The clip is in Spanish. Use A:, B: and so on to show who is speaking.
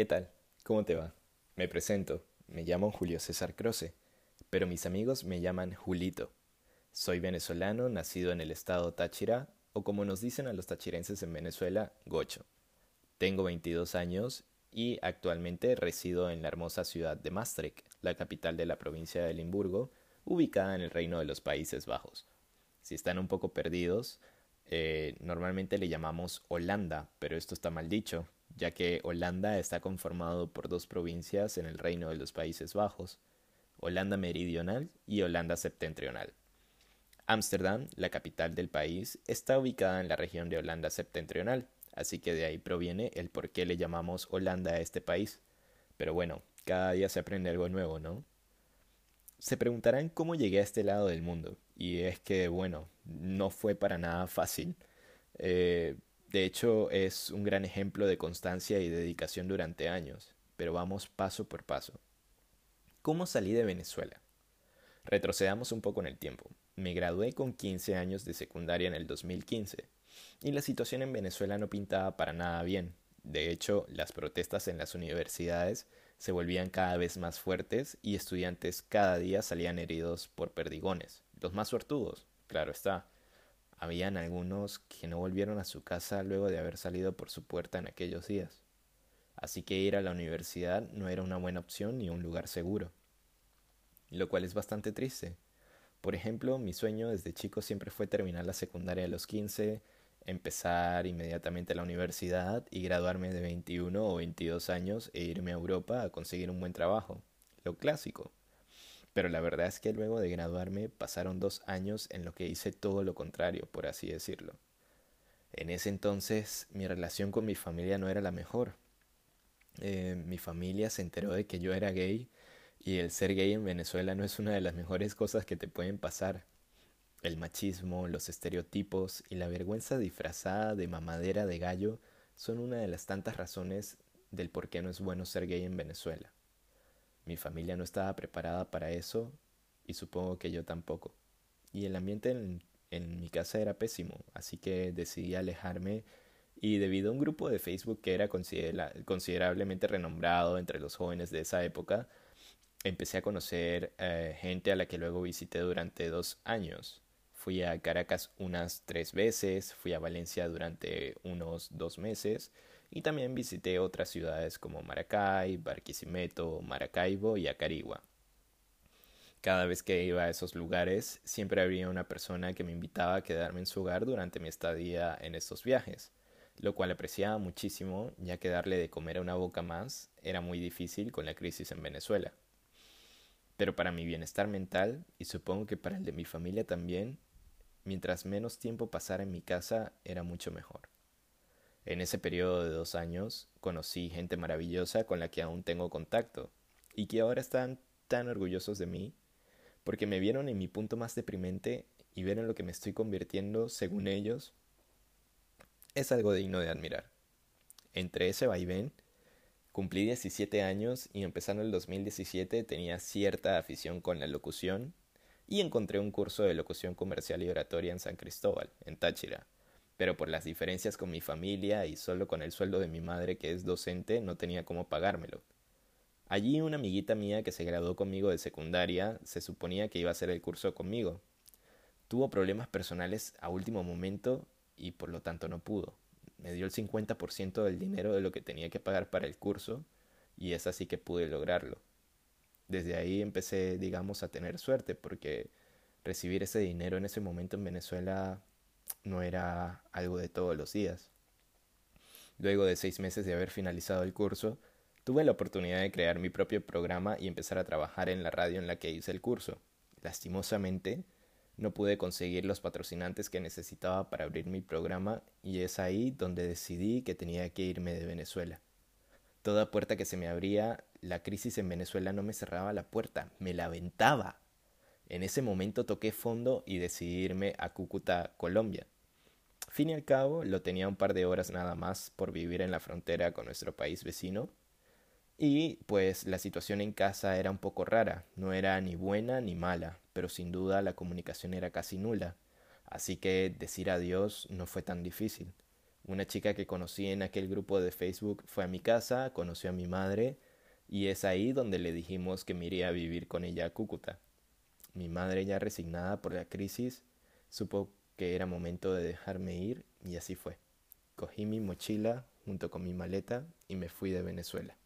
A: ¿Qué tal? ¿Cómo te va? Me presento, me llamo Julio César Croce, pero mis amigos me llaman Julito. Soy venezolano, nacido en el estado Táchira, o como nos dicen a los tachirenses en Venezuela, Gocho. Tengo 22 años y actualmente resido en la hermosa ciudad de Maastricht, la capital de la provincia de Limburgo, ubicada en el Reino de los Países Bajos. Si están un poco perdidos, eh, normalmente le llamamos Holanda, pero esto está mal dicho, ya que Holanda está conformado por dos provincias en el Reino de los Países Bajos, Holanda Meridional y Holanda Septentrional. Ámsterdam, la capital del país, está ubicada en la región de Holanda Septentrional, así que de ahí proviene el por qué le llamamos Holanda a este país. Pero bueno, cada día se aprende algo nuevo, ¿no? Se preguntarán cómo llegué a este lado del mundo, y es que, bueno, no fue para nada fácil. Eh, de hecho, es un gran ejemplo de constancia y dedicación durante años, pero vamos paso por paso. ¿Cómo salí de Venezuela? Retrocedamos un poco en el tiempo. Me gradué con 15 años de secundaria en el 2015, y la situación en Venezuela no pintaba para nada bien. De hecho, las protestas en las universidades se volvían cada vez más fuertes y estudiantes cada día salían heridos por perdigones, los más suertudos, claro está. Habían algunos que no volvieron a su casa luego de haber salido por su puerta en aquellos días. Así que ir a la universidad no era una buena opción ni un lugar seguro. Lo cual es bastante triste. Por ejemplo, mi sueño desde chico siempre fue terminar la secundaria a los 15, empezar inmediatamente la universidad y graduarme de 21 o 22 años e irme a Europa a conseguir un buen trabajo. Lo clásico. Pero la verdad es que luego de graduarme pasaron dos años en lo que hice todo lo contrario, por así decirlo. En ese entonces mi relación con mi familia no era la mejor. Eh, mi familia se enteró de que yo era gay y el ser gay en Venezuela no es una de las mejores cosas que te pueden pasar. El machismo, los estereotipos y la vergüenza disfrazada de mamadera de gallo son una de las tantas razones del por qué no es bueno ser gay en Venezuela. Mi familia no estaba preparada para eso y supongo que yo tampoco. Y el ambiente en, mi casa era pésimo, así que decidí alejarme y debido a un grupo de Facebook que era considerablemente renombrado entre los jóvenes de esa época, empecé a conocer eh, gente a la que luego visité durante dos años. Fui a Caracas unas tres veces, fui a Valencia durante unos dos meses y también visité otras ciudades como Maracay, Barquisimeto, Maracaibo y Acarigua. Cada vez que iba a esos lugares, siempre había una persona que me invitaba a quedarme en su hogar durante mi estadía en estos viajes, lo cual apreciaba muchísimo, ya que darle de comer a una boca más era muy difícil con la crisis en Venezuela. Pero para mi bienestar mental, y supongo que para el de mi familia también, mientras menos tiempo pasara en mi casa era mucho mejor. En ese periodo de dos años conocí gente maravillosa con la que aún tengo contacto y que ahora están tan orgullosos de mí porque me vieron en mi punto más deprimente y ver en lo que me estoy convirtiendo según ellos es algo digno de admirar. Entre ese vaivén, cumplí 17 años y empezando el 2017 tenía cierta afición con la locución y encontré un curso de locución comercial y oratoria en San Cristóbal, en Táchira, pero por las diferencias con mi familia y solo con el sueldo de mi madre que es docente no tenía cómo pagármelo. Allí una amiguita mía que se graduó conmigo de secundaria se suponía que iba a hacer el curso conmigo. Tuvo problemas personales a último momento y por lo tanto no pudo. Me dio el 50% del dinero de lo que tenía que pagar para el curso y es así que pude lograrlo. Desde ahí empecé, digamos, a tener suerte porque recibir ese dinero en ese momento en Venezuela no era algo de todos los días. Luego de seis meses de haber finalizado el curso, tuve la oportunidad de crear mi propio programa y empezar a trabajar en la radio en la que hice el curso. Lastimosamente, no pude conseguir los patrocinantes que necesitaba para abrir mi programa y es ahí donde decidí que tenía que irme de Venezuela. Toda puerta que se me abría, la crisis en Venezuela no me cerraba la puerta, me la aventaba. En ese momento toqué fondo y decidí irme a Cúcuta, Colombia. Fin y al cabo, lo tenía un par de horas nada más por vivir en la frontera con nuestro país vecino. Y pues la situación en casa era un poco rara, no era ni buena ni mala, pero sin duda la comunicación era casi nula, así que decir adiós no fue tan difícil. Una chica que conocí en aquel grupo de Facebook fue a mi casa, conoció a mi madre y es ahí donde le dijimos que me iría a vivir con ella a Cúcuta. Mi madre, ya resignada por la crisis, supo que era momento de dejarme ir y así fue. Cogí mi mochila junto con mi maleta y me fui de Venezuela.